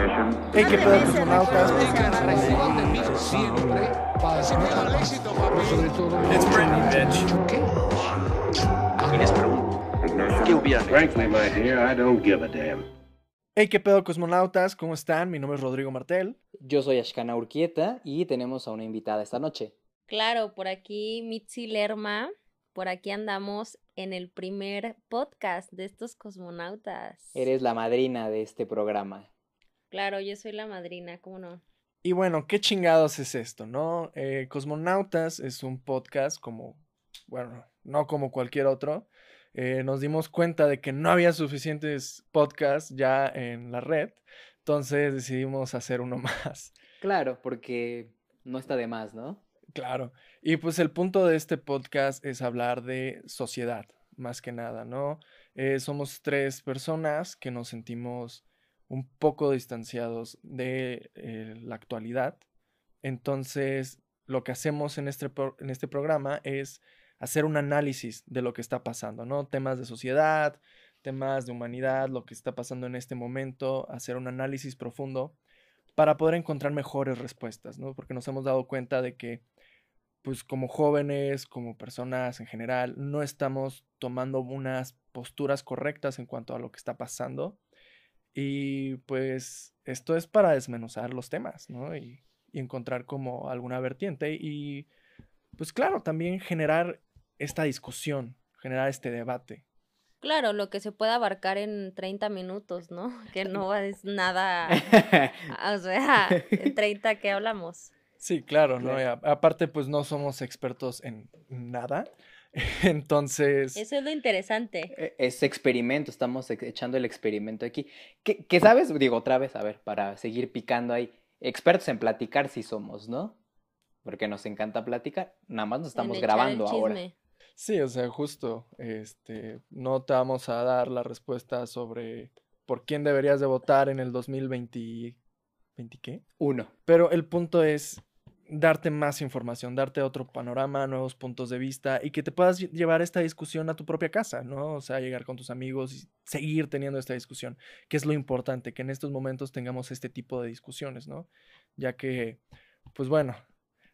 Hey, qué pedo, cosmonautas. It's Britney, bitch. ¿Qué hubiera Frankly, my dear, I don't give a damn. Hey, qué pedo, cosmonautas. ¿Cómo están? Mi nombre es Rodrigo Martel. Yo soy Ashkana Urquieta y tenemos a una invitada esta noche. Claro, por aquí Mitzi Lerma. Por aquí andamos en el primer podcast de estos cosmonautas. Eres la madrina de este programa. Claro, yo soy la madrina, ¿cómo no? Y bueno, ¿qué chingados es esto, no? Eh, Cosmonautas es un podcast como, bueno, no como cualquier otro. Eh, nos dimos cuenta de que no había suficientes podcasts ya en la red, entonces decidimos hacer uno más. Claro, porque no está de más, ¿no? Claro. Y pues el punto de este podcast es hablar de sociedad, más que nada, ¿no? Eh, somos tres personas que nos sentimos un poco distanciados de eh, la actualidad. Entonces, lo que hacemos en este, en este programa es hacer un análisis de lo que está pasando, ¿no? Temas de sociedad, temas de humanidad, lo que está pasando en este momento, hacer un análisis profundo para poder encontrar mejores respuestas, ¿no? Porque nos hemos dado cuenta de que, pues como jóvenes, como personas en general, no estamos tomando unas posturas correctas en cuanto a lo que está pasando. Y pues esto es para desmenuzar los temas, ¿no? Y, y encontrar como alguna vertiente y pues claro, también generar esta discusión, generar este debate. Claro, lo que se puede abarcar en 30 minutos, ¿no? Que no es nada, o sea, en 30 que hablamos. Sí, claro, ¿no? Y aparte, pues no somos expertos en nada. Entonces, Eso es lo interesante. Eh, es experimento, estamos echando el experimento aquí. ¿Qué, qué sabes? Digo otra vez, a ver, para seguir picando ahí. Expertos en platicar sí somos, ¿no? Porque nos encanta platicar. Nada más nos estamos grabando ahora. sí, o sea, justo, este, no te vamos a dar la respuesta sobre por quién deberías de votar en el 2020, ¿20 qué? Uno. Pero el punto es darte más información, darte otro panorama, nuevos puntos de vista y que te puedas lle- llevar esta discusión a tu propia casa, ¿no? O sea, llegar con tus amigos y seguir teniendo esta discusión, que es lo importante, que en estos momentos tengamos este tipo de discusiones, ¿no? Ya que, pues bueno,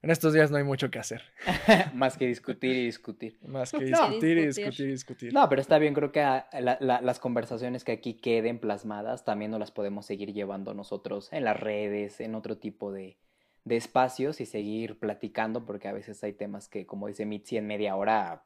en estos días no hay mucho que hacer, Más que discutir y discutir. más que No. discutir y Discutir. y discutir. No, pero está bien, creo que ah, la- la- las conversaciones que aquí queden plasmadas también no las podemos seguir llevando nosotros en las redes, en otro tipo de, de espacios y seguir platicando, porque a veces hay temas que, como dice Mitzi, en media hora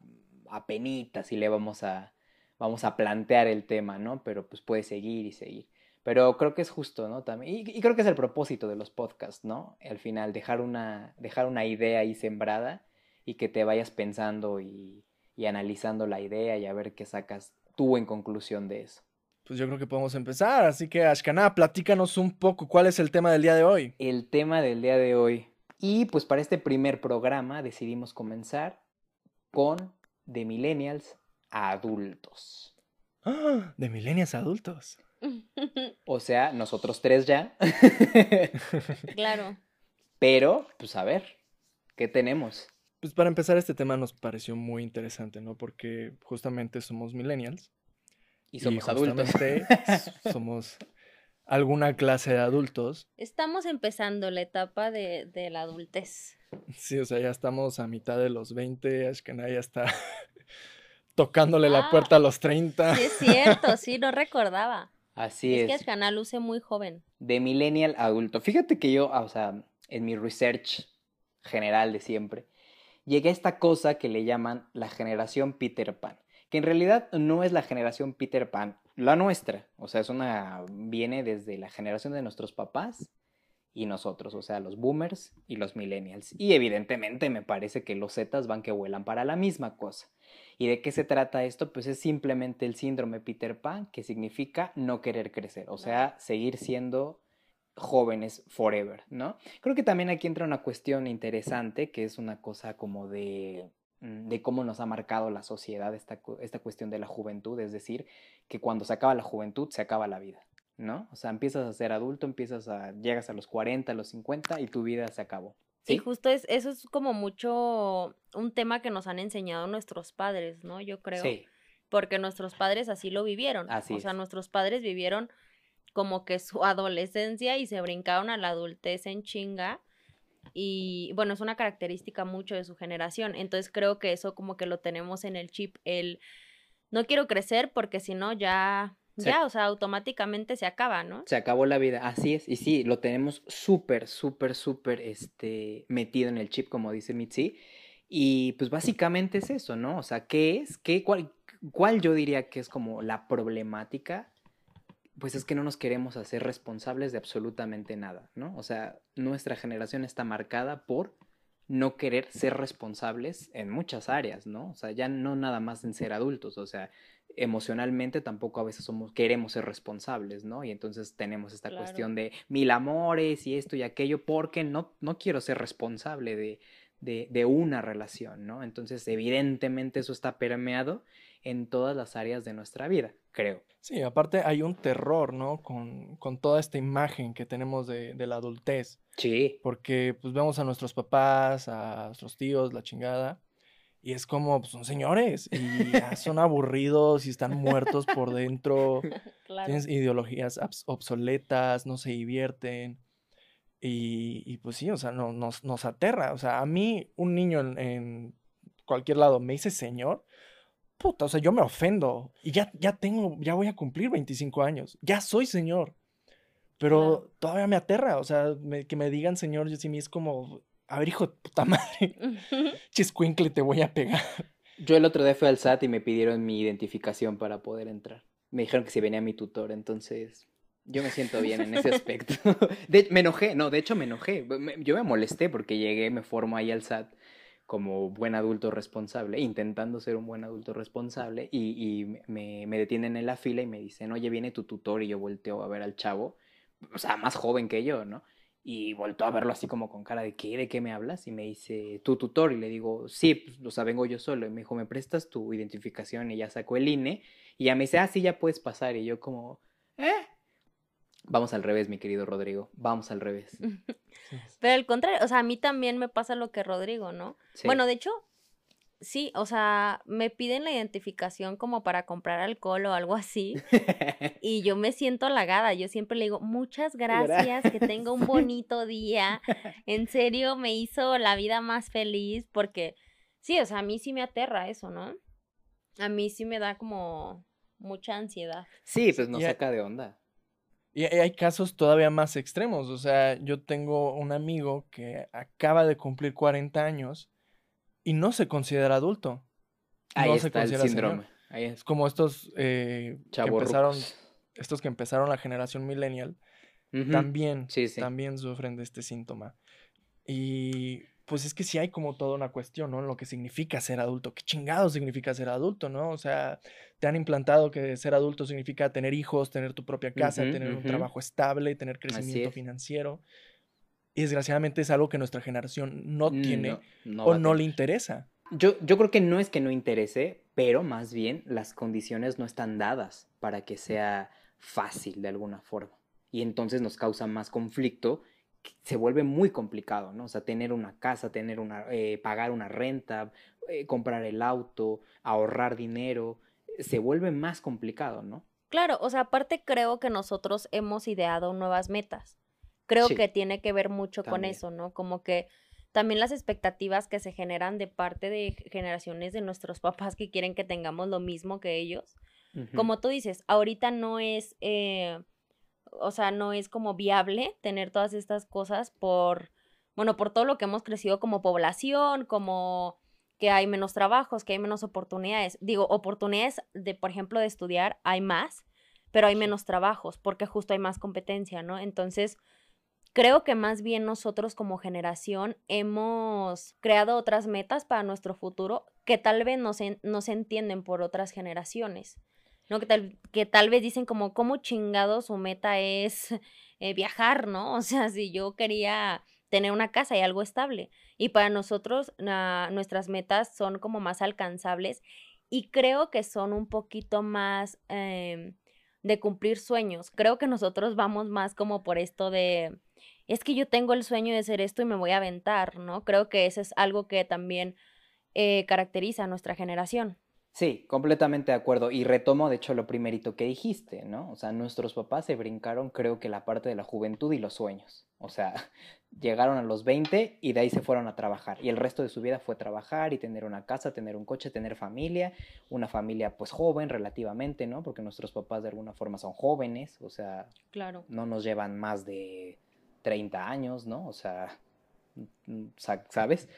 apenitas y le vamos a, vamos a plantear el tema, ¿no? Pero pues puede seguir y seguir. Pero creo que es justo, ¿no? También, y, y creo que es el propósito de los podcasts, ¿no? Al final, dejar una, dejar una idea ahí sembrada y que te vayas pensando y, y analizando la idea y a ver qué sacas tú en conclusión de eso. Pues yo creo que podemos empezar, así que Ashkana, platícanos un poco cuál es el tema del día de hoy. El tema del día de hoy. Y pues para este primer programa decidimos comenzar con de millennials a adultos. ¡Ah! De milenios a adultos. O sea, nosotros tres ya. claro. Pero, pues a ver, ¿qué tenemos? Pues para empezar, este tema nos pareció muy interesante, ¿no? Porque justamente somos millennials. Y somos adultos. somos alguna clase de adultos. Estamos empezando la etapa de, de la adultez. Sí, o sea, ya estamos a mitad de los 20, Ashkana ya está tocándole la Ah. puerta a los 30. Sí, es cierto, sí, no recordaba. Así es es. que canal luce muy joven. de millennial a adulto. Fíjate que yo, o sea, en mi research general de siempre, llegué a esta cosa que le llaman la generación Peter Pan, que en realidad no es la generación Peter Pan, la nuestra, o sea, es una viene desde la generación de nuestros papás y nosotros, o sea, los boomers y los millennials. Y evidentemente me parece que los Zetas van que vuelan para la misma cosa. ¿Y de qué se trata esto? Pues es simplemente el síndrome Peter Pan, que significa no querer crecer, o sea, seguir siendo jóvenes forever, ¿no? Creo que también aquí entra una cuestión interesante, que es una cosa como de, de cómo nos ha marcado la sociedad esta, esta cuestión de la juventud, es decir, que cuando se acaba la juventud, se acaba la vida, ¿no? O sea, empiezas a ser adulto, empiezas a, llegas a los 40, a los 50 y tu vida se acabó. Sí, ¿Sí? justo es, eso es como mucho un tema que nos han enseñado nuestros padres, ¿no? Yo creo. Sí, Porque nuestros padres así lo vivieron. Así o sea, es. nuestros padres vivieron como que su adolescencia y se brincaron a la adultez en chinga. Y bueno, es una característica mucho de su generación. Entonces creo que eso como que lo tenemos en el chip, el no quiero crecer porque si no ya, Se- ya, o sea, automáticamente se acaba, ¿no? Se acabó la vida, así es. Y sí, lo tenemos súper, súper, súper este, metido en el chip, como dice Mitzi. Y pues básicamente es eso, ¿no? O sea, ¿qué es? ¿Qué, cuál, cuál yo diría que es como la problemática? Pues es que no nos queremos hacer responsables de absolutamente nada, ¿no? O sea, nuestra generación está marcada por no querer ser responsables en muchas áreas, ¿no? O sea, ya no nada más en ser adultos, o sea, emocionalmente tampoco a veces somos, queremos ser responsables, ¿no? Y entonces tenemos esta Claro. cuestión de mil amores y esto y aquello, porque no, no quiero ser responsable de, de, de una relación, ¿no? Entonces, evidentemente eso está permeado en todas las áreas de nuestra vida, creo. Sí, aparte hay un terror, ¿no? Con, con toda esta imagen que tenemos de, de la adultez. Sí. Porque pues vemos a nuestros papás, a nuestros tíos, la chingada. Y es como, pues son señores y ya son aburridos y están muertos por dentro. Claro. Tienes ideologías obsoletas, no se divierten. Y, y, pues sí, o sea, no, nos, nos aterra. O sea, a mí, un niño en, en cualquier lado me dice señor, puta, o sea, yo me ofendo. Y ya, ya tengo, ya voy a cumplir 25 años. Ya soy señor. Pero Claro. todavía me aterra. O sea, me- que me digan señor, yo sí me es como, a ver, hijo de puta madre, chiscuincle, te voy a pegar. Yo el otro día fui al SAT y me pidieron mi identificación para poder entrar. Me dijeron que si venía mi tutor, entonces yo me siento bien en ese aspecto. De- me enojé, no, de hecho me enojé. Me- yo me molesté porque llegué, me formo ahí al SAT como buen adulto responsable, intentando ser un buen adulto responsable, y, me detienen en la fila y me dicen, oye, viene tu tutor, y yo volteo a ver al chavo, o sea, más joven que yo, ¿no? Y volteo a verlo así como con cara de ¿qué? ¿De qué me hablas? Y me dice, ¿tu tutor? Y le digo, sí, pues, o sea, vengo yo solo. Y me dijo, ¿me prestas tu identificación? Y ya sacó el INE. Y ya me dice, ah, sí, ya puedes pasar. Y yo como, ¿eh? Vamos al revés, mi querido Rodrigo. Vamos al revés. Pero al contrario, o sea, a mí también me pasa lo que Rodrigo, ¿no? Sí. Bueno, de hecho, sí, o sea, me piden la identificación como para comprar alcohol o algo así. Y yo me siento halagada. Yo siempre le digo, muchas gracias, que tenga un bonito día. En serio, me hizo la vida más feliz porque, sí, o sea, a mí sí me aterra eso, ¿no? A mí sí me da como mucha ansiedad. sí, pues nos Y hay- saca de onda. Y hay casos todavía más extremos. O sea, yo tengo un amigo que acaba de cumplir 40 años y no se considera adulto. Ahí no se está el considera señor. síndrome. Ahí es como estos eh, que empezaron, estos que empezaron la generación millennial, también, Sí, sí. también sufren de este síntoma. Y pues es que sí hay como toda una cuestión, ¿no? En lo que significa ser adulto. ¿Qué chingado significa ser adulto, no? O sea, te han implantado que ser adulto significa tener hijos, tener tu propia casa, tener un trabajo estable, tener crecimiento es. financiero. Y desgraciadamente es algo que nuestra generación no tiene no o no le interesa. Yo, yo creo que no es que no interese, pero más bien las condiciones no están dadas para que sea fácil de alguna forma. Y entonces nos causa más conflicto, se vuelve muy complicado, ¿no? O sea, tener una casa, tener una, eh, pagar una renta, eh, comprar el auto, ahorrar dinero, eh, se vuelve más complicado, ¿no? Claro, o sea, aparte creo que nosotros hemos ideado nuevas metas. Creo Sí, que tiene que ver mucho con eso, ¿no? Como que también las expectativas que se generan de parte de generaciones de nuestros papás que quieren que tengamos lo mismo que ellos. Como tú dices, ahorita no es, eh, o sea, no es como viable tener todas estas cosas por, bueno, por todo lo que hemos crecido como población, como que hay menos trabajos, que hay menos oportunidades. Digo, oportunidades de, por ejemplo, de estudiar hay más, pero hay menos trabajos porque justo hay más competencia, ¿no? Entonces, creo que más bien nosotros como generación hemos creado otras metas para nuestro futuro que tal vez no se, no se entienden por otras generaciones. ¿No? Que tal, que tal vez dicen como, ¿cómo chingado su meta es eh, viajar, ¿no? O sea, si yo quería tener una casa y algo estable. Y para nosotros, nuestras metas son como más alcanzables y creo que son un poquito más em, de cumplir sueños. Creo que nosotros vamos más como por esto de, es que yo tengo el sueño de ser esto y me voy a aventar, ¿no? Creo que eso es algo que también eh, caracteriza a nuestra generación. Sí, completamente de acuerdo. Y retomo, de hecho, lo primerito que dijiste, ¿no? O sea, nuestros papás se brincaron, creo que la parte de la juventud y los sueños. O sea, llegaron a los 20 y de ahí se fueron a trabajar. Y el resto de su vida fue trabajar y tener una casa, tener un coche, tener familia. Una familia, pues, joven relativamente, ¿no? Porque nuestros papás de alguna forma son jóvenes. O sea, Claro. no nos llevan más de 30 años, ¿no? O sea, mm, sa- ¿sabes?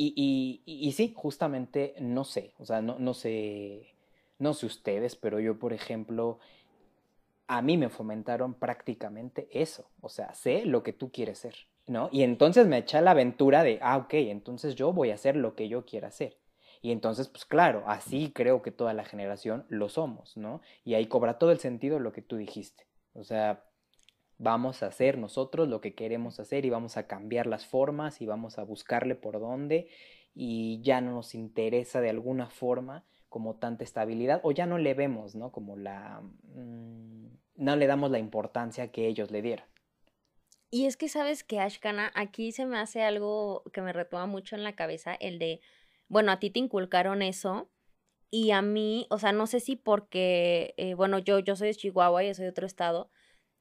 Y, y, sí, justamente no sé, o sea, no, no sé, no sé ustedes, pero yo, por ejemplo, a mí me fomentaron prácticamente eso, o sea, sé lo que tú quieres ser, ¿no? Y entonces me eché a la aventura de, ah, ok, entonces yo voy a hacer lo que yo quiera hacer. Y entonces, pues claro, así creo que toda la generación lo somos, ¿no? Y ahí cobra todo el sentido lo que tú dijiste. O sea, vamos a hacer nosotros lo que queremos hacer y vamos a cambiar las formas y vamos a buscarle por dónde y ya no nos interesa de alguna forma como tanta estabilidad o ya no le vemos, ¿no? Como la... mm, no le damos la importancia que ellos le dieron. Y es que sabes que Ashkana, aquí se me hace algo que me retoma mucho en la cabeza, el de, bueno, a ti te inculcaron eso y a mí, o sea, no sé si porque, eh, bueno, yo, yo soy de Chihuahua, yo soy de otro estado,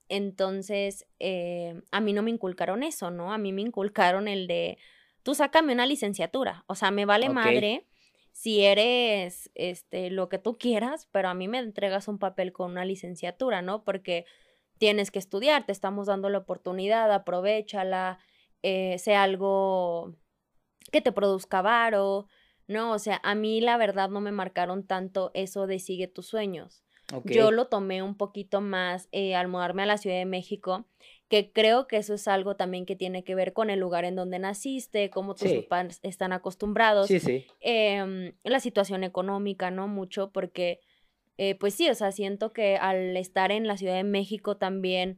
entonces eh, a mí no me inculcaron eso, ¿no? A mí me inculcaron el de, tú sácame una licenciatura, o sea, me vale madre si eres, este, lo que tú quieras, pero a mí me entregas un papel con una licenciatura, ¿no? Porque tienes que estudiar, te estamos dando la oportunidad, aprovechala, eh, sea algo que te produzca varo, ¿no? O sea, a mí la verdad no me marcaron tanto eso de sigue tus sueños. Yo lo tomé un poquito más eh, al mudarme a la Ciudad de México, que creo que eso es algo también que tiene que ver con el lugar en donde naciste, cómo tus Sí. papás están acostumbrados Sí, sí. em, la situación económica, ¿no? Mucho, porque, eh, pues sí, o sea, siento que al estar en la Ciudad de México también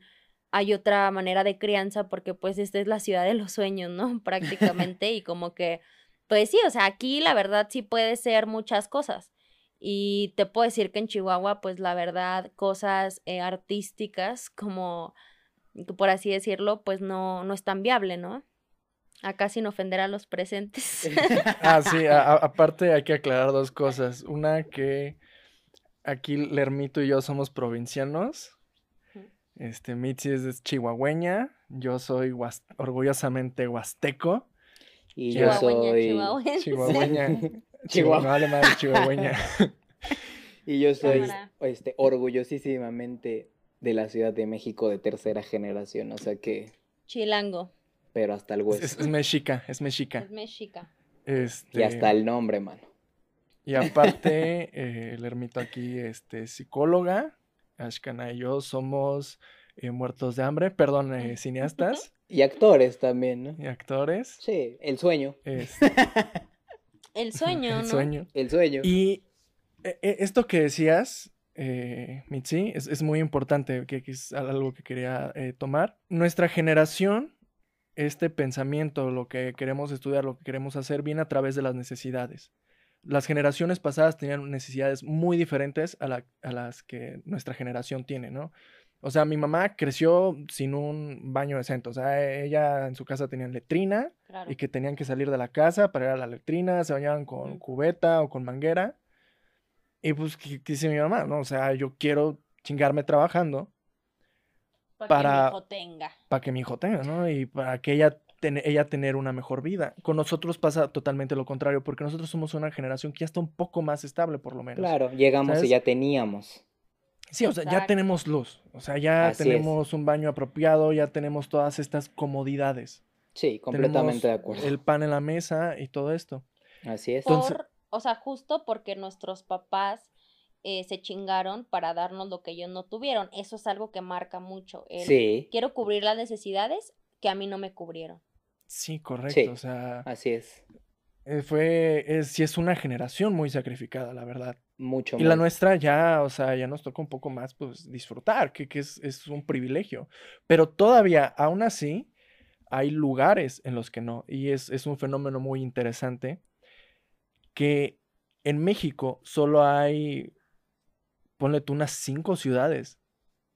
hay otra manera de crianza, porque pues esta es la ciudad de los sueños, ¿no? Prácticamente, y como que, pues sí, o sea, aquí la verdad sí puede ser muchas cosas. Y te puedo decir que en Chihuahua, pues la verdad, cosas eh, artísticas, como, por así decirlo, pues no, no es tan viable, ¿no? Acá sin ofender a los presentes. Ah, sí, a- a- aparte hay que aclarar dos cosas. Una que aquí Lermito y yo somos provincianos. Este, Mitzi es chihuahueña. Yo soy huas- orgullosamente huasteco. Y yo Chihuahueña, soy... chihuahuense. Chihuahueña. Chihuahua. Chihuahua. Vale madre, chihuahueña. Y yo soy este, orgullosísimamente de la Ciudad de México de tercera generación, o sea que, Chilango, pero hasta el Es, hueso. es- es mexica, es mexica. es mexica. Este, Y hasta el nombre, mano. Y aparte, eh, el ermito aquí, este, psicóloga. Ashkana y yo somos eh, muertos de hambre, perdón, eh, cineastas Y actores también, ¿no? y actores. Sí, el sueño. Este, El sueño, el ¿no? sueño. El sueño. Y eh, eh, esto que decías, eh, Mitzi, es, es muy importante, que, que es algo que quería eh, tomar. Nuestra generación, este pensamiento, lo que queremos estudiar, lo que queremos hacer, viene a través de las necesidades. Las generaciones pasadas tenían necesidades muy diferentes a, la- a las que nuestra generación tiene, ¿no? O sea, mi mamá creció sin un baño decente. O sea, ella en su casa tenía letrina Claro. y que tenían que salir de la casa para ir a la letrina, se bañaban con cubeta o con manguera. Y pues, ¿qué, qué dice mi mamá? No, o sea, yo quiero chingarme trabajando para para- que mi hijo tenga. para que mi hijo tenga, ¿no? Y para que ella, ten- ella tener una mejor vida. Con nosotros pasa totalmente lo contrario, porque nosotros somos una generación que ya está un poco más estable, por lo menos. Claro, llegamos ¿Sabes? y ya teníamos. Sí, o sea, ya tenemos luz, o sea, ya Así es. tenemos un baño apropiado, ya tenemos todas estas comodidades. Sí, completamente de acuerdo. El pan en la mesa y todo esto. Así es. Entonces- Por, o sea, justo porque nuestros papás eh, se chingaron para darnos lo que ellos no tuvieron. Eso es algo que marca mucho. el Sí, Quiero cubrir las necesidades que a mí no me cubrieron. Sí, correcto. Sí. O sea, así es. eh, fue, es, sí es una generación muy sacrificada, la verdad. Mucho Y la nuestra ya, o sea, ya nos toca un poco más, pues, disfrutar, que, que es, es un privilegio. Pero todavía, aún así, hay lugares en los que no. Y es, es un fenómeno muy interesante que en México solo hay, ponle tú unas cinco ciudades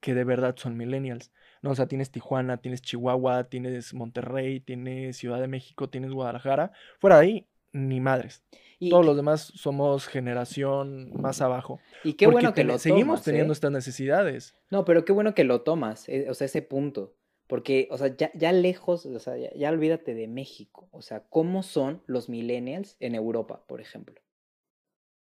que de verdad son millennials. No, o sea, tienes Tijuana, tienes Chihuahua, tienes Monterrey, tienes Ciudad de México, tienes Guadalajara. Fuera de ahí, ni madres. Y, Todos los demás somos generación más abajo. y qué bueno que ten- lo seguimos tomas, teniendo ¿eh? estas necesidades. No, pero qué bueno que lo tomas, eh, o sea, ese punto. Porque, o sea, ya, ya lejos, o sea, ya, ya olvídate de México. O sea, ¿cómo son los millennials en Europa, por ejemplo?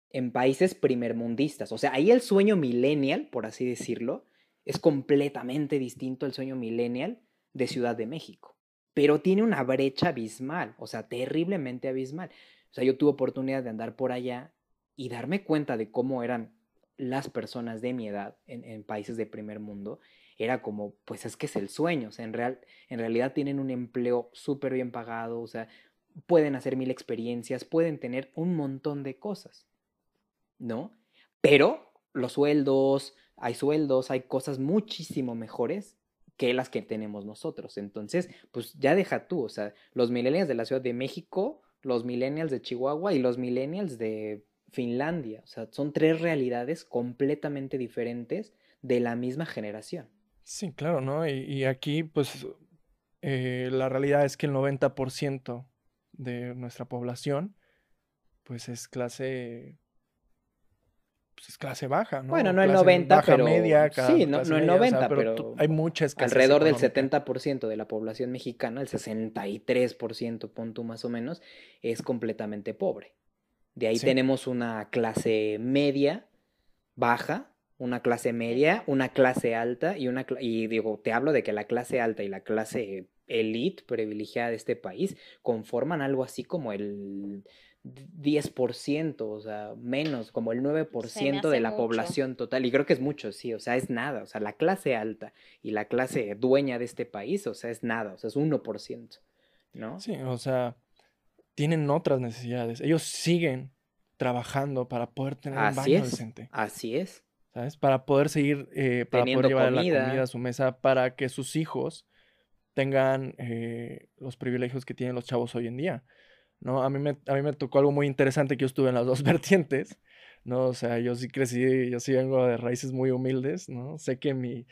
En países primermundistas. O sea, ahí el sueño millennial, por así decirlo, es completamente distinto al sueño millennial de Ciudad de México. Pero tiene una brecha abismal, o sea, terriblemente abismal. O sea, yo tuve oportunidad de andar por allá y darme cuenta de cómo eran las personas de mi edad en, países de primer mundo. Era como, pues es que es el sueño, o sea, en, en realidad tienen un empleo súper bien pagado, o sea, pueden hacer mil experiencias, pueden tener un montón de cosas, ¿no? Pero los sueldos, hay sueldos, hay cosas muchísimo mejores que las que tenemos nosotros. Entonces, pues ya deja tú, o sea, los millennials de la Ciudad de México, los millennials de Chihuahua y los millennials de Finlandia. O sea, son tres realidades completamente diferentes de la misma generación. Sí, claro, ¿no? Y, aquí, pues, eh, la realidad es que el 90% de nuestra población, pues, es clase, pues, es clase baja, ¿no? Bueno, no el Clase 90, baja, pero- media, sí, no- no el media, o sea, 90, tú- pero hay mucha escasez Alrededor del económica. 70% de la población mexicana, el 63%, pon tú más o menos, es completamente pobre. De ahí Sí. tenemos una clase media, baja, una clase media, una clase alta y una y digo, te hablo de que la clase alta y la clase elite privilegiada de este país conforman algo así como el 10%, o sea, menos, como el 9% de la mucho. población total. Y creo que es mucho, sí, o sea, es nada. O sea, la clase alta y la clase dueña de este país, o sea, es nada, o sea, es 1%, ¿no? Sí, o sea, tienen otras necesidades. Ellos siguen trabajando para poder tener un baño es. decente. Así es. ¿sabes? Para poder seguir, eh, para Teniendo poder llevar la comida. comida a su mesa, para que sus hijos tengan eh, los privilegios que tienen los chavos hoy en día, ¿no? A mí, me, a mí me tocó algo muy interesante que yo estuve en las dos vertientes, ¿no? O sea, yo sí crecí, yo sí vengo de raíces muy humildes, ¿no? Sé que mi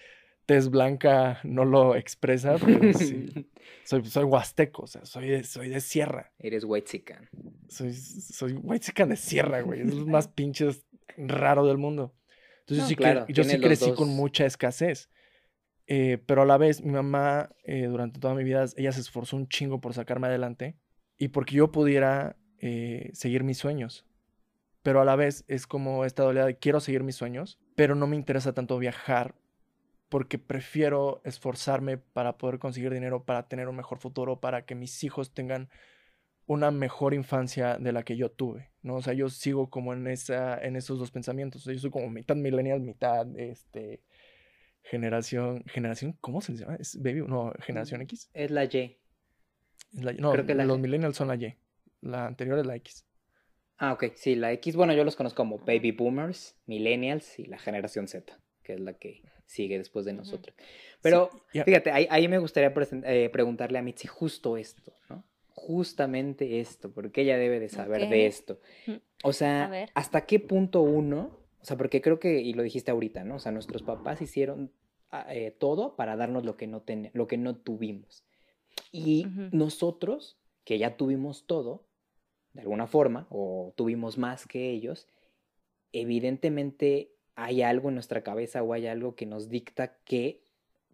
tez blanca no lo expresa, pero sí, soy, soy huasteco, o sea, soy de, soy de sierra. Eres chican. Soy, soy chican de sierra, güey. Es lo más pinches raro del mundo. Entonces No, sí claro, que, yo sí crecí con dos. mucha escasez. Eh, pero a la vez, mi mamá, eh, durante toda mi vida, ella se esforzó un chingo por sacarme adelante y porque yo pudiera eh, seguir mis sueños. Pero a la vez es como esta oleada de quiero seguir mis sueños, pero no me interesa tanto viajar porque prefiero esforzarme para poder conseguir dinero, para tener un mejor futuro, para que mis hijos tengan una mejor infancia de la que yo tuve, ¿no? O sea, yo sigo como en esa, en esos dos pensamientos. O sea, yo soy como mitad millennial, mitad, este, generación, generación, ¿cómo se les llama? ¿Es baby? No, generación X. Es la Y. La- no, Creo que la los millennials son la Y. La anterior es la X. Ah, ok. Sí, la X, bueno, yo los conozco como baby boomers, millennials y la generación Z, que es la que sigue después de nosotros. Pero Sí, fíjate, ahí, ahí me gustaría eh, preguntarle a Mitzi justo esto, ¿no? Justamente esto, porque ella debe de saber de esto. Mm. O sea. ¿hasta qué punto uno? O sea, porque creo que, y lo dijiste ahorita, ¿no? O sea, nuestros papás hicieron ah, eh, todo para darnos lo que no, ten- lo que no tuvimos. Y nosotros, que ya tuvimos todo, de alguna forma, o tuvimos más que ellos, evidentemente hay algo en nuestra cabeza o hay algo que nos dicta que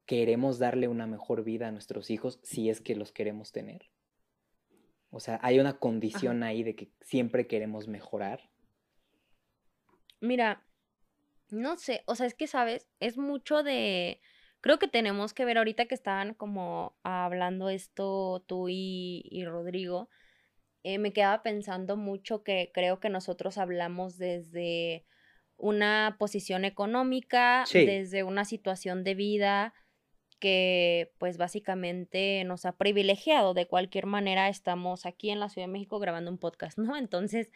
queremos darle una mejor vida a nuestros hijos si es que los queremos tener. O sea, hay una condición ahí de que siempre queremos mejorar. Mira, no sé, o sea, es que, ¿sabes? Es mucho de... Creo que tenemos que ver ahorita que estaban como hablando esto tú y, y Rodrigo, eh, me quedaba pensando mucho que creo que nosotros hablamos desde una posición económica, Sí. desde una situación de vida que pues básicamente nos ha privilegiado. De cualquier manera, estamos aquí en la Ciudad de México grabando un podcast, ¿no? Entonces,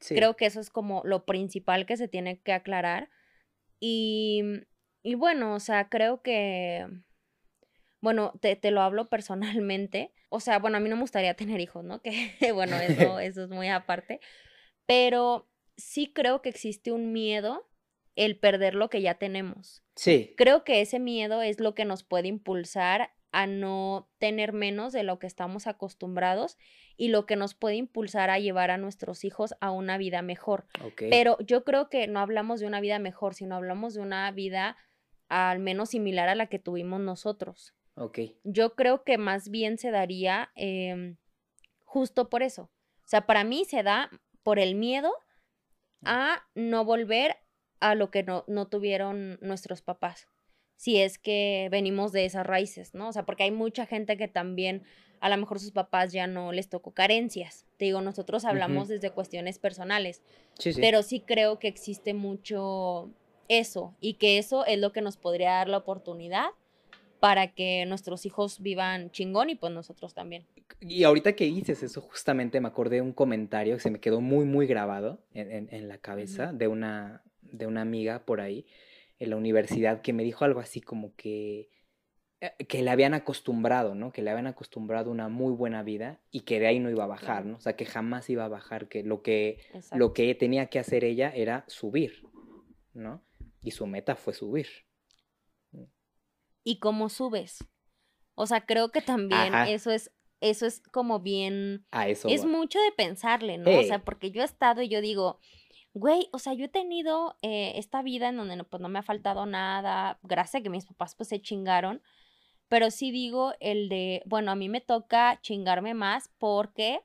Sí. Creo que eso es como lo principal que se tiene que aclarar. Y, y bueno, o sea, creo que, bueno, te, te lo hablo personalmente. O sea, bueno, a mí no me gustaría tener hijos, ¿no? Que bueno, eso, eso es muy aparte. Pero sí creo que existe un miedo el perder lo que ya tenemos. Sí. Creo que ese miedo es lo que nos puede impulsar a no tener menos de lo que estamos acostumbrados y lo que nos puede impulsar a llevar a nuestros hijos a una vida mejor. Ok. Pero yo creo que no hablamos de una vida mejor, sino hablamos de una vida al menos similar a la que tuvimos nosotros. Ok. Yo creo que más bien se daría em, justo por eso. O sea, para mí se da por el miedo a no volver a lo que no, no tuvieron nuestros papás. Si es que venimos de esas raíces, ¿no? O sea, porque hay mucha gente que también a lo mejor sus papás ya no les tocó carencias. Te digo, nosotros hablamos desde cuestiones personales, Sí, sí. pero sí creo que existe mucho eso y que eso es lo que nos podría dar la oportunidad para que nuestros hijos vivan chingón y pues nosotros también. Y ahorita que dices eso, justamente me acordé de un comentario que se me quedó muy, muy grabado en, en- en la cabeza de, una, de una amiga por ahí en la universidad que me dijo algo así como que, eh, que le habían acostumbrado, ¿no? Que le habían acostumbrado una muy buena vida y que de ahí no iba a bajar. ¿no? O sea, que jamás iba a bajar, que lo que, Exacto. lo que tenía que hacer ella era subir, ¿no? Y su meta fue subir. y cómo subes. O sea, creo que también Ajá. eso es eso es como bien A eso es va. mucho de pensarle, ¿no? O sea, porque yo he estado y yo digo, güey, o sea, yo he tenido eh, esta vida en donde no, pues no me ha faltado nada, gracias a que mis papás pues se chingaron, pero sí digo el de, bueno, a mí me toca chingarme más porque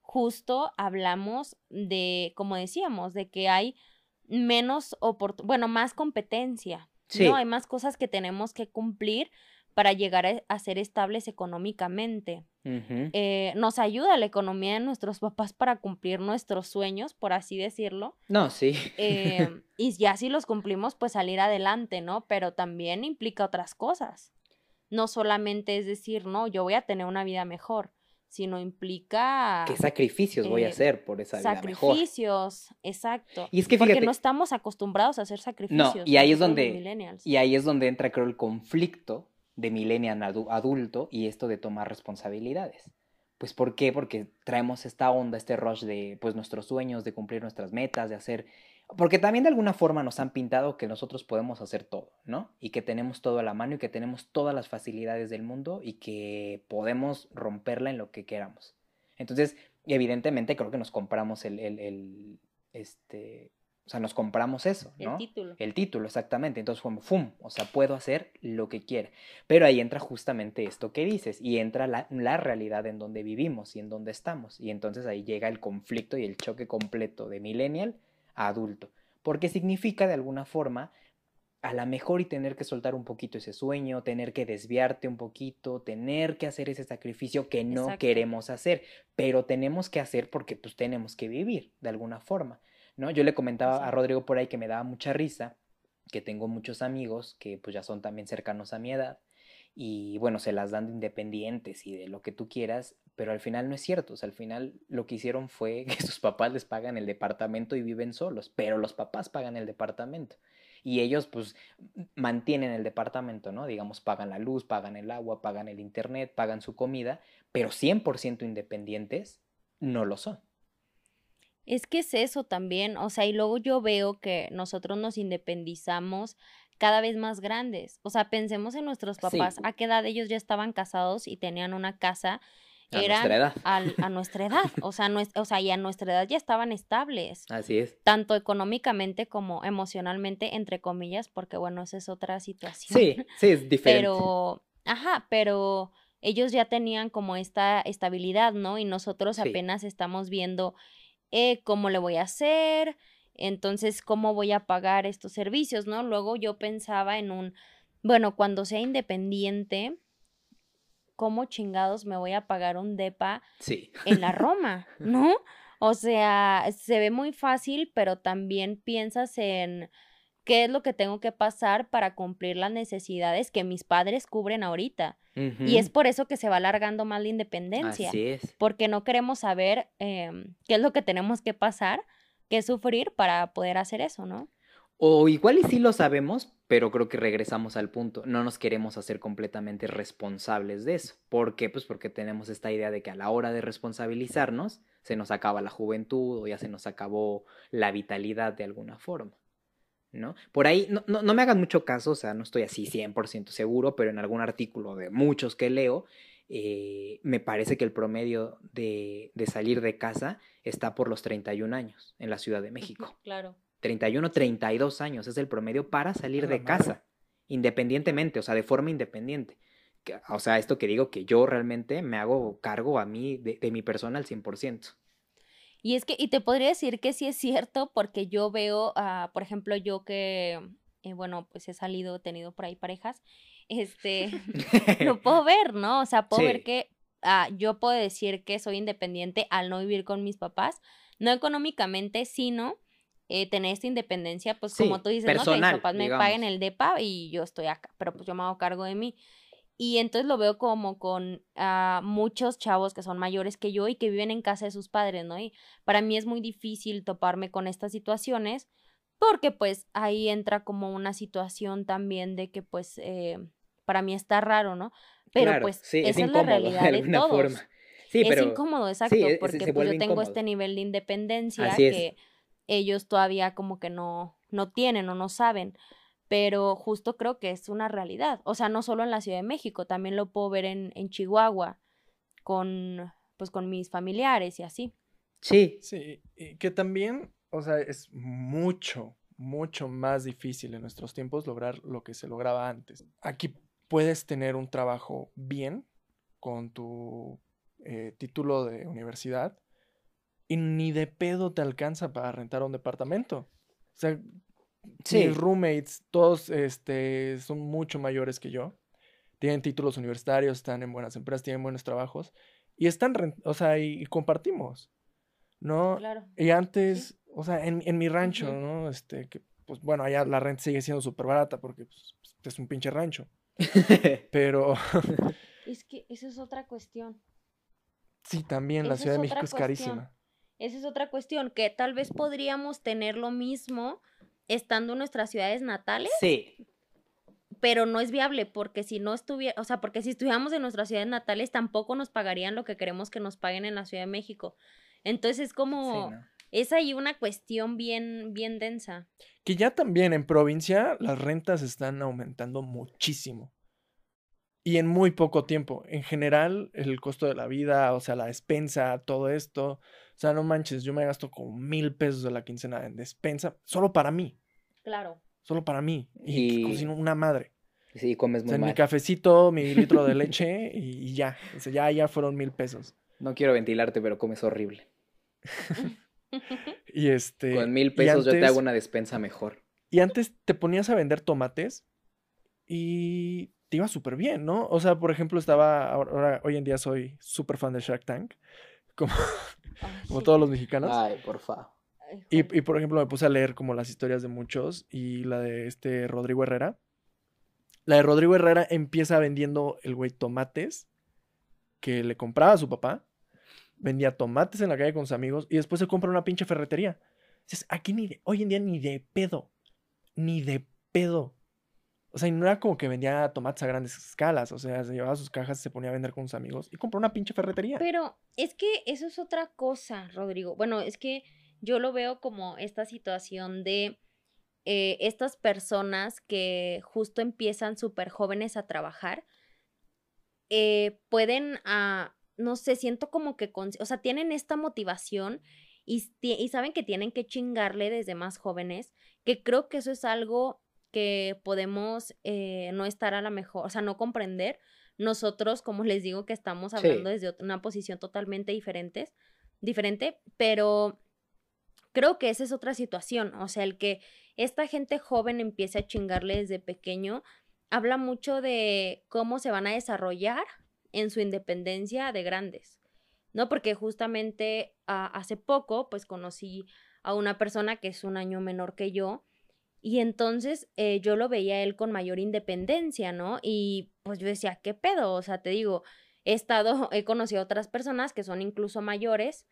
justo hablamos de, como decíamos, de que hay menos oportunidad, bueno, más competencia, Sí. ¿no? Hay más cosas que tenemos que cumplir para llegar a, a ser estables económicamente eh, nos ayuda la economía de nuestros papás para cumplir nuestros sueños, por así decirlo. No, sí. eh, y ya si los cumplimos, pues salir adelante, ¿no? Pero también implica otras cosas. No solamente es decir, no, yo voy a tener una vida mejor, sino implica ¿Qué sacrificios voy a eh, hacer por esa vida mejor? sacrificios, exacto. Y es que Porque no estamos acostumbrados a hacer sacrificios. y ahí es donde- millennials. y ahí es donde entra, creo, el conflicto de millennial adu- adulto y esto de tomar responsabilidades. Pues, ¿por qué? Porque traemos esta onda, este rush de, pues, nuestros sueños, de cumplir nuestras metas, de hacer... Porque también de alguna forma nos han pintado que nosotros podemos hacer todo, ¿no? Y que tenemos todo a la mano y que tenemos todas las facilidades del mundo y que podemos romperla en lo que queramos. Entonces, evidentemente creo que nos compramos el, el, el, este, o sea, nos compramos eso, el ¿no? título. El título, exactamente. Entonces fue, ¡fum! O sea, puedo hacer lo que quiera. Pero ahí entra justamente esto que dices y entra la, la realidad en donde vivimos y en donde estamos. Y entonces ahí llega el conflicto y el choque completo de millennial a adulto. Porque significa de alguna forma a la mejor y tener que soltar un poquito ese sueño, tener que desviarte un poquito, tener que hacer ese sacrificio que no Exacto. queremos hacer, pero tenemos que hacer porque pues tenemos que vivir de alguna forma, ¿no? Yo le comentaba a. Rodrigo por ahí que me daba mucha risa, que tengo muchos amigos que pues ya son también cercanos a mi edad y bueno, se las dan de independientes y de lo que tú quieras, pero al final no es cierto, o sea, al final lo que hicieron fue que sus papás les pagan el departamento y viven solos, pero los papás pagan el departamento y ellos pues mantienen el departamento, ¿no? Digamos, pagan la luz, pagan el agua, pagan el internet, pagan su comida, pero 100% independientes no lo son. Es que es eso también, o sea, y luego yo veo que nosotros nos independizamos cada vez más grandes. O sea, pensemos en nuestros Sí. papás, a qué edad ellos ya estaban casados y tenían una casa, eran nuestra edad. al- a nuestra edad, o sea, nues- o sea, y a nuestra edad ya estaban estables, Así es. tanto económicamente como emocionalmente, entre comillas, porque bueno, esa es otra situación. Sí, sí, es diferente. Pero, ajá, pero ellos ya tenían como esta estabilidad, ¿no? Y nosotros Sí. apenas estamos viendo eh, cómo le voy a hacer, entonces cómo voy a pagar estos servicios, ¿no? Luego yo pensaba en un, bueno, cuando sea independiente, ¿cómo chingados me voy a pagar un DEPA Sí. en la Roma, ¿no? O sea, se ve muy fácil, pero también piensas en qué es lo que tengo que pasar para cumplir las necesidades que mis padres cubren ahorita. Y es por eso que se va alargando más la independencia, Así es. porque no queremos saber em, qué es lo que tenemos que pasar, qué sufrir para poder hacer eso, ¿no? O igual y sí lo sabemos, pero creo que regresamos al punto. No nos queremos hacer completamente responsables de eso. ¿Por qué? Pues porque tenemos esta idea de que a la hora de responsabilizarnos se nos acaba la juventud o ya se nos acabó la vitalidad de alguna forma. ¿no? Por ahí, no, no, no me hagan mucho caso, o sea, no estoy así 100% seguro, pero en algún artículo de muchos que leo, eh, me parece que el promedio de, de salir de casa está por los 31 años en la Ciudad de México. Claro. 31, 32 años es el promedio para salir de casa, independientemente, o sea, de forma independiente. O sea, esto que digo que yo realmente me hago cargo a mí, de, de mi persona al 100%. Y es que, y te podría decir que sí es cierto, porque yo veo, ah, por ejemplo, yo que, eh, bueno, pues he salido, he tenido por ahí parejas, este, lo puedo ver, ¿no? O sea, puedo Sí. ver que ah, yo puedo decir que soy independiente al no vivir con mis papás, no económicamente, sino eh, tener esta independencia, pues Sí, como tú dices, ¿no? Que mis papás me digamos. paguen el DEPA y yo estoy acá, pero pues yo me hago cargo de mí. Y entonces lo veo como con ah, muchos chavos que son mayores que yo y que viven en casa de sus padres, ¿no? Y para mí es muy difícil toparme con estas situaciones porque pues ahí entra como una situación también de que pues eh, para mí está raro, ¿no? Pero Claro, pues sí, esa es es, la de realidad de, alguna todos. forma. Sí, es pero incómodo, exacto, es- se- porque pues, yo tengo incómodo. este nivel de independencia Así que ellos todavía como que no, no tienen o no saben. Pero justo creo que es una realidad. O sea, no solo en la Ciudad de México, también lo puedo ver en, en Chihuahua con pues con mis familiares y así. sí, Sí, y que también, o sea, es mucho, mucho más difícil en nuestros tiempos lograr lo que se lograba antes. Aquí puedes tener un trabajo bien con tu eh, título de universidad y ni de pedo te alcanza para rentar un departamento. O sea, Sí. mis roommates, todos este, son mucho mayores que yo. Tienen títulos universitarios, están en buenas empresas, tienen buenos trabajos y están, o sea, y, y compartimos, ¿no? Claro. Y antes, o sea, en, en mi rancho. ¿no? Este, que, pues bueno, allá la renta sigue siendo súper barata porque pues, es un pinche rancho. Pero Es que esa es otra cuestión. sí, también la Ciudad de México es cuestión. carísima. Esa es otra cuestión, que tal vez podríamos tener lo mismo estando en nuestras ciudades natales, sí, pero no es viable porque si no estuviera, o sea, porque si estuviéramos en nuestras ciudades natales tampoco nos pagarían lo que queremos que nos paguen en la Ciudad de México. Entonces es como, sí, ¿no? es ahí una cuestión bien, bien densa. Que ya también en provincia las rentas están aumentando muchísimo. Y en muy poco tiempo. En general, el costo de la vida, o sea, la despensa, todo esto. O sea, no manches, yo me gasto como mil pesos de la quincena en despensa, solo para mí. Claro. Solo para mí. Y, Y- cocino una madre. Sí, comes O muy mi mal. cafecito, mi litro de leche y, y ya. O sea, ya, ya fueron mil pesos. No quiero ventilarte, pero comes horrible. Y este. Con mil pesos yo te hago una despensa mejor. Y antes te ponías a vender tomates y te iba súper bien, ¿no? O sea, por ejemplo, estaba, ahora, ahora- hoy en día soy súper fan de Shark Tank, como, como sí. todos los mexicanos. Ay, por favor. Ay, Y, y, por ejemplo, me puse a leer como las historias de muchos y la de este Rodrigo Herrera. La de Rodrigo Herrera empieza vendiendo el güey tomates que le compraba a su papá. Vendía tomates en la calle con sus amigos y después se compra una pinche ferretería. Dices, aquí ni de- hoy en día ni de pedo. Ni de pedo. O sea, y no era como que vendía tomates a grandes escalas. O sea, se llevaba sus cajas, se ponía a vender con sus amigos y compró una pinche ferretería. Pero es que eso es otra cosa, Rodrigo. Bueno, es que yo lo veo como esta situación de eh, estas personas que justo empiezan súper jóvenes a trabajar, eh, pueden, ah, no sé, siento como que, o sea, tienen esta motivación y, ti- y saben que tienen que chingarle desde más jóvenes, que creo que eso es algo que podemos eh, no estar a la mejor, o sea, no comprender nosotros, como les digo, que estamos Sí. hablando desde una posición totalmente diferentes, diferente, pero creo que esa es otra situación, o sea, el que esta gente joven empiece a chingarle desde pequeño, habla mucho de cómo se van a desarrollar en su independencia de grandes, ¿no? Porque justamente ah, hace poco, pues conocí a una persona que es un año menor que yo, y entonces eh, yo lo veía a él con mayor independencia, ¿no? Y pues yo decía, ¿qué pedo? O sea, te digo, he estado, he conocido a otras personas que son incluso mayores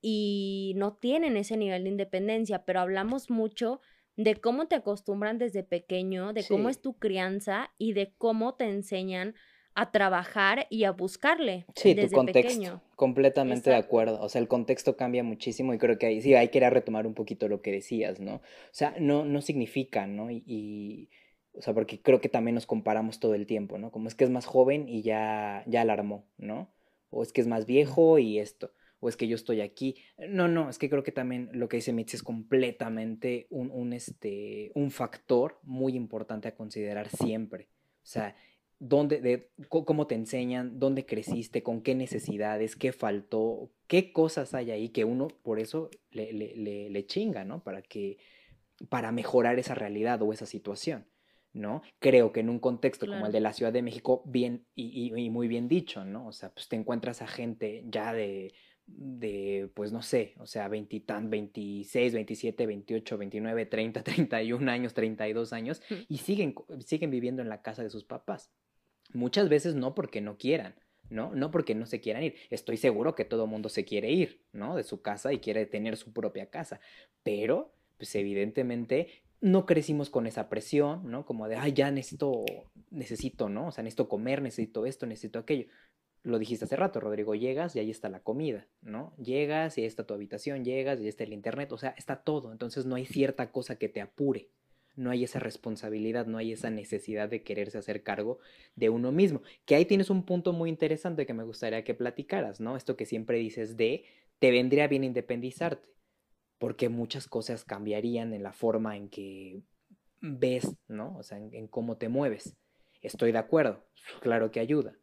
y no tienen ese nivel de independencia, pero hablamos mucho de cómo te acostumbran desde pequeño, de cómo es tu crianza y de cómo te enseñan a trabajar y a buscarle Sí, tu contexto. pequeño. Completamente de acuerdo. O sea, el contexto cambia muchísimo y creo que ahí sí hay que ir a retomar un poquito lo que decías, ¿no? O sea, no, no significa, ¿no? Y, y, o sea, porque creo que también nos comparamos todo el tiempo, ¿no? Como es que es más joven y ya, ya alarmó, ¿no? O es que es más viejo y esto. O es que yo estoy aquí. No, no, es que creo que también lo que dice Mitzi es completamente un, un, este, un factor muy importante a considerar siempre. O sea, dónde, de, cómo te enseñan, dónde creciste, con qué necesidades, qué faltó, qué cosas hay ahí que uno por eso le, le, le, le chinga, ¿no? Para que, para mejorar esa realidad o esa situación, ¿no? Creo que en un contexto como el de la Ciudad de México, bien y, y- y muy bien dicho, ¿no? O sea, pues te encuentras a gente ya de, de pues no sé, o sea, 20, tan- 26, 27, 28, 29, 30, 31 años, 32 años, y siguen, siguen viviendo en la casa de sus papás. Muchas veces no porque no quieran, ¿no? No porque no se quieran ir. Estoy seguro que todo mundo se quiere ir, ¿no? De su casa y quiere tener su propia casa. Pero, pues evidentemente, no crecimos con esa presión, ¿no? Como de, ay, ya necesito, necesito, ¿no? O sea, necesito comer, necesito esto, necesito aquello. Lo dijiste hace rato, Rodrigo, llegas y ahí está la comida, ¿no? Llegas y ahí está tu habitación, llegas y ahí está el internet, o sea, está todo. Entonces no hay cierta cosa que te apure no hay esa responsabilidad, no hay esa necesidad de quererse hacer cargo de uno mismo. Que ahí tienes un punto muy interesante que me gustaría que platicaras, ¿no? Esto que siempre dices de, te vendría bien independizarte, porque muchas cosas cambiarían en la forma en que ves, ¿no? O sea, en, en cómo te mueves. Estoy de acuerdo, claro que ayuda.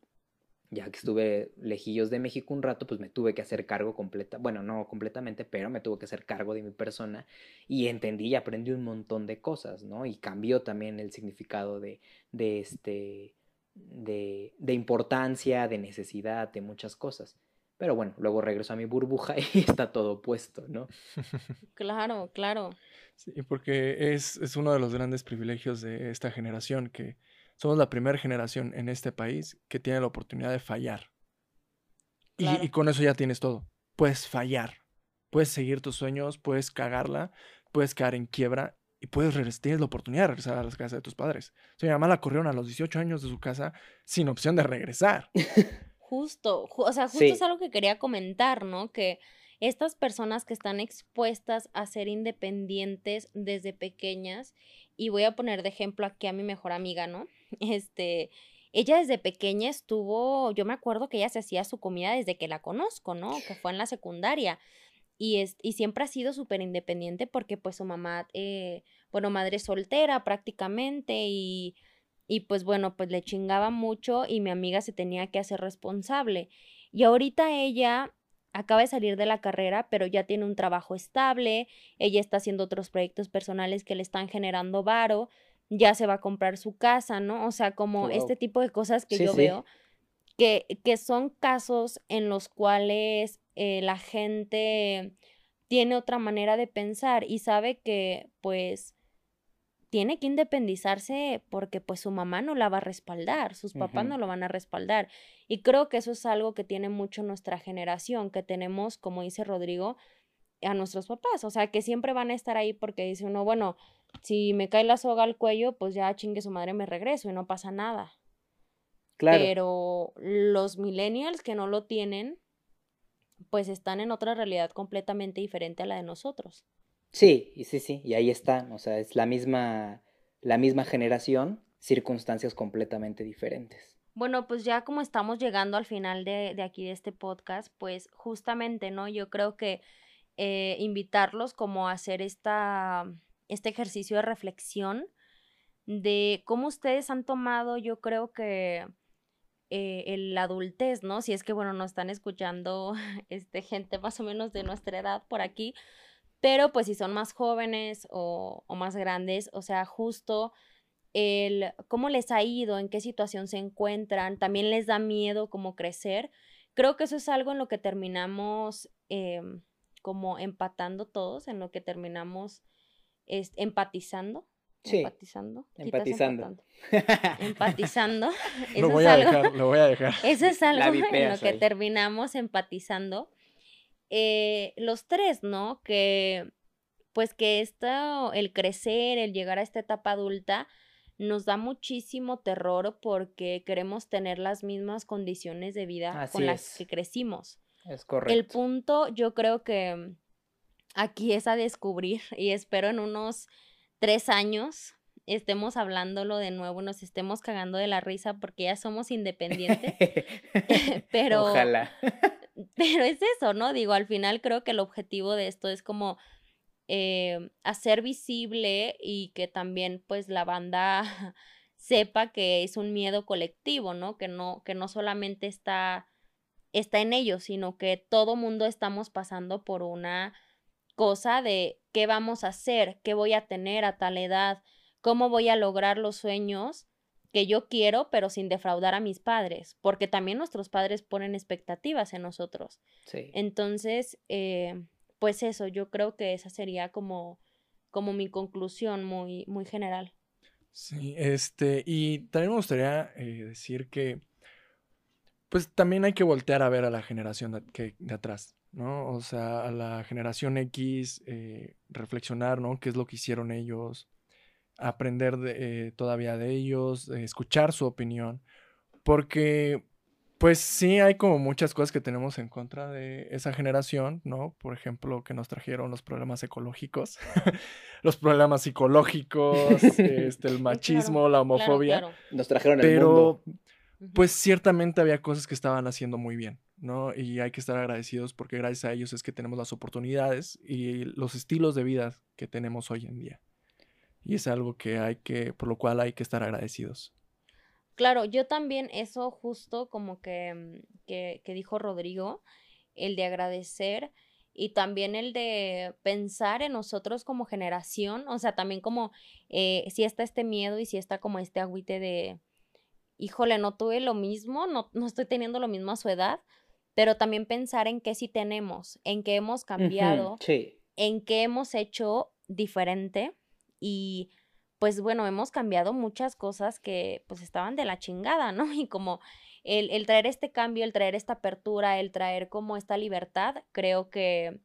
Ya que estuve lejillos de México un rato, pues me tuve que hacer cargo completa, bueno, no completamente, pero me tuve que hacer cargo de mi persona y entendí y aprendí un montón de cosas, ¿no? Y cambió también el significado de, de este, de, de importancia, de necesidad, de muchas cosas. Pero bueno, luego regreso a mi burbuja y está todo puesto, ¿no? Claro, claro. Sí, porque es, es uno de los grandes privilegios de esta generación, que somos la primera generación en este país que tiene la oportunidad de fallar. Y- Claro. Y, con eso ya tienes todo. Puedes fallar, puedes seguir tus sueños, puedes cagarla, puedes caer en quiebra y puedes regresar, tienes la oportunidad de regresar a las casas de tus padres. O sea, mi mamá la corrieron a los 18 años de su casa sin opción de regresar. Justo, ju- o sea, justo Sí. es algo que quería comentar, ¿no? Que estas personas que están expuestas a ser independientes desde pequeñas, y voy a poner de ejemplo aquí a mi mejor amiga, ¿no? Este, ella desde pequeña estuvo, yo me acuerdo que ella se hacía su comida desde que la conozco, ¿no? Que fue en la secundaria. Y, es, y siempre ha sido súper independiente porque pues su mamá, eh, bueno, madre soltera prácticamente y, y pues bueno, pues le chingaba mucho y mi amiga se tenía que hacer responsable. Y ahorita ella acaba de salir de la carrera, pero ya tiene un trabajo estable, ella está haciendo otros proyectos personales que le están generando varo, ya se va a comprar su casa, ¿no? O sea, como Wow. este tipo de cosas que Sí, yo sí. veo que, que son casos en los cuales eh, la gente tiene otra manera de pensar y sabe que pues tiene que independizarse porque pues su mamá no la va a respaldar, sus papás no lo van a respaldar. Y creo que eso es algo que tiene mucho nuestra generación, que tenemos, como dice Rodrigo, a nuestros papás, o sea, que siempre van a estar ahí porque dice uno, bueno, si me cae la soga al cuello, pues ya chingue su madre me regreso y no pasa nada. Claro. Pero los millennials que no lo tienen, pues están en otra realidad completamente diferente a la de nosotros. Sí, y sí, sí, y ahí están, o sea, es la misma, la misma generación, circunstancias completamente diferentes. Bueno, pues ya como estamos llegando al final de, de aquí de este podcast, pues justamente, ¿no? Yo creo que eh, invitarlos como a hacer esta, este ejercicio de reflexión de cómo ustedes han tomado, yo creo que eh, el adultez, ¿no? Si es que, bueno, nos están escuchando este, gente más o menos de nuestra edad por aquí, pero pues si son más jóvenes o, o más grandes, o sea, justo el cómo les ha ido, en qué situación se encuentran, también les da miedo como crecer. Creo que eso es algo en lo que terminamos em, como empatando todos, en lo que terminamos es, empatizando. Sí, Empatizando. empatizando. Empatizando. Lo voy es a algo- dejar, lo voy a dejar. eso es algo en lo que ahí. terminamos empatizando. Eh, los tres, ¿no? Que, pues que esto, el crecer, el llegar a esta etapa adulta, nos da muchísimo terror porque queremos tener las mismas condiciones de vida Así con las es. que crecimos. Es correcto. El punto yo creo que aquí es a descubrir y espero en unos tres años estemos hablándolo de nuevo, nos estemos cagando de la risa porque ya somos independientes, pero, Ojalá. pero es eso, ¿no? Digo, al final creo que el objetivo de esto es como eh, hacer visible y que también pues la banda sepa que es un miedo colectivo, ¿no? Que no, que no solamente está, está en ellos, sino que todo mundo estamos pasando por una cosa de qué vamos a hacer, qué voy a tener a tal edad, cómo voy a lograr los sueños que yo quiero, pero sin defraudar a mis padres, porque también nuestros padres ponen expectativas en nosotros. Sí. Entonces, eh, pues eso, yo creo que esa sería como, como mi conclusión muy, muy general. Sí, este, y también me gustaría eh, decir que, pues también hay que voltear a ver a la generación de, que, de atrás, ¿no? O sea, a la generación X, eh, reflexionar, ¿no? ¿Qué es lo que hicieron ellos? Aprender de, eh, todavía de ellos, eh, escuchar su opinión, porque, pues sí hay como muchas cosas que tenemos en contra de esa generación, ¿no? Por ejemplo, que nos trajeron los problemas ecológicos, los problemas psicológicos, este, el machismo, la homofobia. claro. Nos trajeron el Pero, mundo. Pues ciertamente había cosas que estaban haciendo muy bien, ¿no? Y hay que estar agradecidos porque gracias a ellos es que tenemos las oportunidades y los estilos de vida que tenemos hoy en día. Y es algo que hay que, por lo cual hay que estar agradecidos. Claro, yo también eso justo como que, mm, que, que dijo Rodrigo, el de agradecer y también el de pensar en nosotros como generación, o sea, también como eh, si está este miedo y si está como este agüite de, híjole, no tuve lo mismo, no, no estoy teniendo lo mismo a su edad, pero también pensar en qué sí tenemos, en qué hemos cambiado, Sí. en qué hemos hecho diferente y pues bueno, hemos cambiado muchas cosas que pues estaban de la chingada, ¿no? Y como el, el traer este cambio, el traer esta apertura, el traer como esta libertad, creo que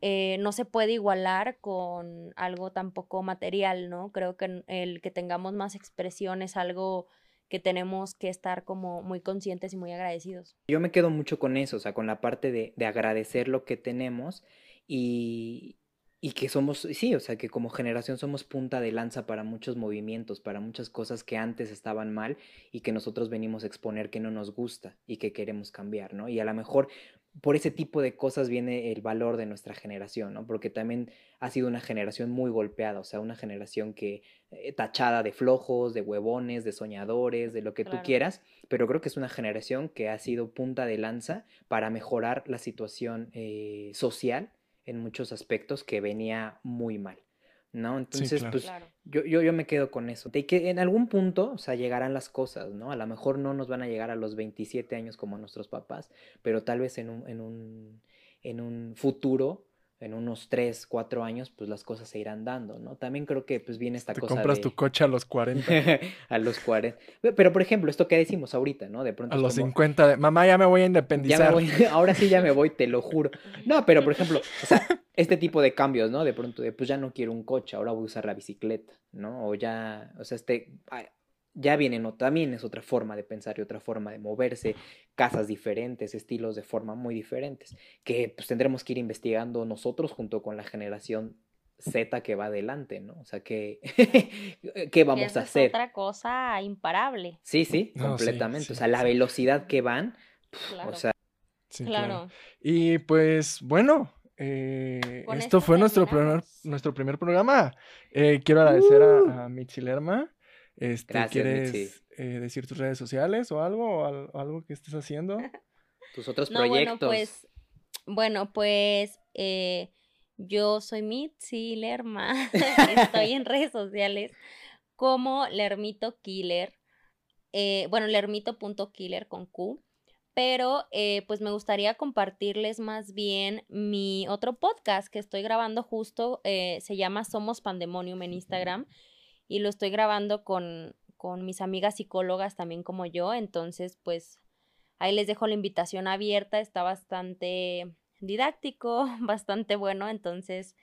eh, no se puede igualar con algo tampoco material, ¿no? Creo que el que tengamos más expresión es algo que tenemos que estar como muy conscientes y muy agradecidos. Yo me quedo mucho con eso, o sea, con la parte de, de agradecer lo que tenemos y, y que somos, sí, o sea, que como generación somos punta de lanza para muchos movimientos, para muchas cosas que antes estaban mal y que nosotros venimos a exponer que no nos gusta y que queremos cambiar, ¿no? Y a lo mejor por ese tipo de cosas viene el valor de nuestra generación, ¿no? Porque también ha sido una generación muy golpeada, o sea, una generación que eh, tachada de flojos, de huevones, de soñadores, de lo que tú quieras, pero creo que es una generación que ha sido punta de lanza para mejorar la situación eh, social en muchos aspectos que venía muy mal, ¿no? Entonces, claro. pues Claro. yo, yo, yo me quedo con eso. De que en algún punto, o sea, llegarán las cosas, ¿no? A lo mejor no nos van a llegar a los 27 años como nuestros papás, pero tal vez en un, en un, en un futuro, en unos 3, 4 años, pues las cosas se irán dando, ¿no? También creo que pues viene esta Te cosa compras de... tu coche a los 40, a los 40. Pero, por ejemplo, esto que decimos ahorita, ¿no? De pronto a los como, 50, de, mamá, ya me voy a ya independizar. me voy, ahora sí ya me voy, te lo juro. No, pero por ejemplo, o sea, este tipo de cambios, ¿no? De pronto, de, pues ya no quiero un coche, ahora voy a usar la bicicleta, ¿no? O ya, o sea, este, ya viene, ¿no? También es otra forma de pensar y otra forma de moverse, casas diferentes, estilos de forma muy diferentes, que pues tendremos que ir investigando nosotros junto con la generación Z que va adelante, ¿no? O sea, que, ¿qué vamos esa a es hacer? otra cosa imparable. Sí, sí, No, completamente. sí, o sea, la velocidad que van, Claro. o sea, Sí, claro. Y pues bueno, eh, esto fue nuestro primer, nuestro primer programa. Eh, quiero agradecer Uh. a, a Mitzi Lerma. Este, Gracias, ¿Quieres eh, decir tus redes sociales o algo? O al- o algo que estés haciendo? tus otros No, proyectos. bueno, pues, bueno, pues eh, yo soy Mitzi Lerma. Estoy en redes sociales como Lermito Killer. eh, bueno, lermito.killer con Q. Pero eh, pues me gustaría compartirles más bien mi otro podcast que estoy grabando justo. eh, se llama Somos Pandemonium en Instagram. Y lo estoy grabando con, con mis amigas psicólogas también como yo. Entonces, pues Ahí les dejo la invitación abierta, está bastante didáctico, bastante bueno, entonces,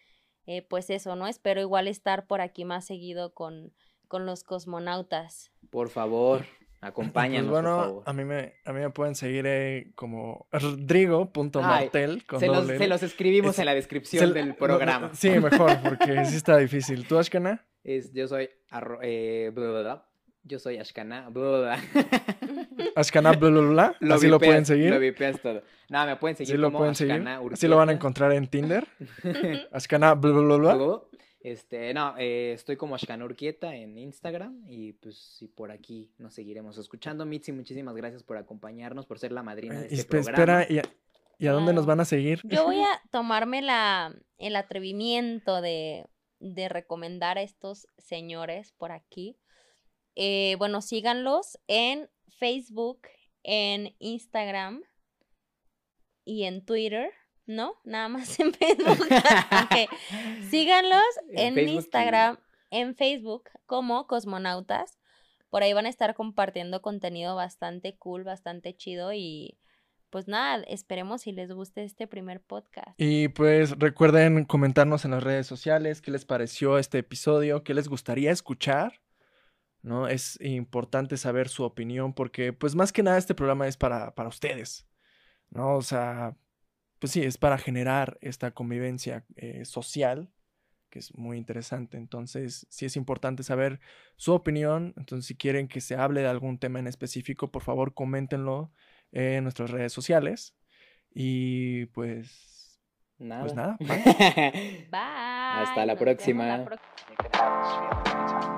eh, pues eso, ¿no? Espero igual estar por aquí más seguido con, con los cosmonautas. Por favor, Pues acompáñanos, bueno, por favor. a mí me, a mí me pueden seguir eh, como rodrigo.martel con Se los, se los escribimos Es- en la descripción del no, programa. sí, mejor, porque sí está difícil. ¿Tú, Ashkana? Es, yo soy arro- eh, bla, bla, bla. Yo soy Ashkana. Ashkana, bla, bla, bla. Lo Así lo vipeas- pueden seguir. Lo vipeas todo. No, me pueden Sí seguir lo como pueden seguir. Así lo van a encontrar en Tinder. Ashkana, bla, Este, no, eh, estoy como Ashkana Urquieta en Instagram y pues sí, por aquí nos seguiremos escuchando. Mitzi, muchísimas gracias por acompañarnos, por ser la madrina de Y este espe- programa. espera, ¿y a, y a dónde nos van a seguir? Yo voy a tomarme la, el atrevimiento de, de recomendar a estos señores por aquí. Eh, bueno, síganlos en Facebook, en Instagram y en Twitter, ¿no? Nada más en Facebook. Ok. Síganlos En Instagram, en Facebook como Cosmonautas. Por ahí van a estar compartiendo contenido bastante cool, bastante chido y pues nada, esperemos si les guste este primer podcast. Y pues recuerden comentarnos en las redes sociales qué les pareció este episodio, qué les gustaría escuchar, ¿no? Es importante saber su opinión porque pues más que nada este programa es para, para ustedes, ¿no? O sea, pues sí, es para generar esta convivencia eh, social que es muy interesante. Entonces, sí es importante saber su opinión. Entonces, si quieren que se hable de algún tema en específico, por favor, coméntenlo en nuestras redes sociales. Y pues, Nada. pues nada. Bye. Hasta la nos vemos próxima.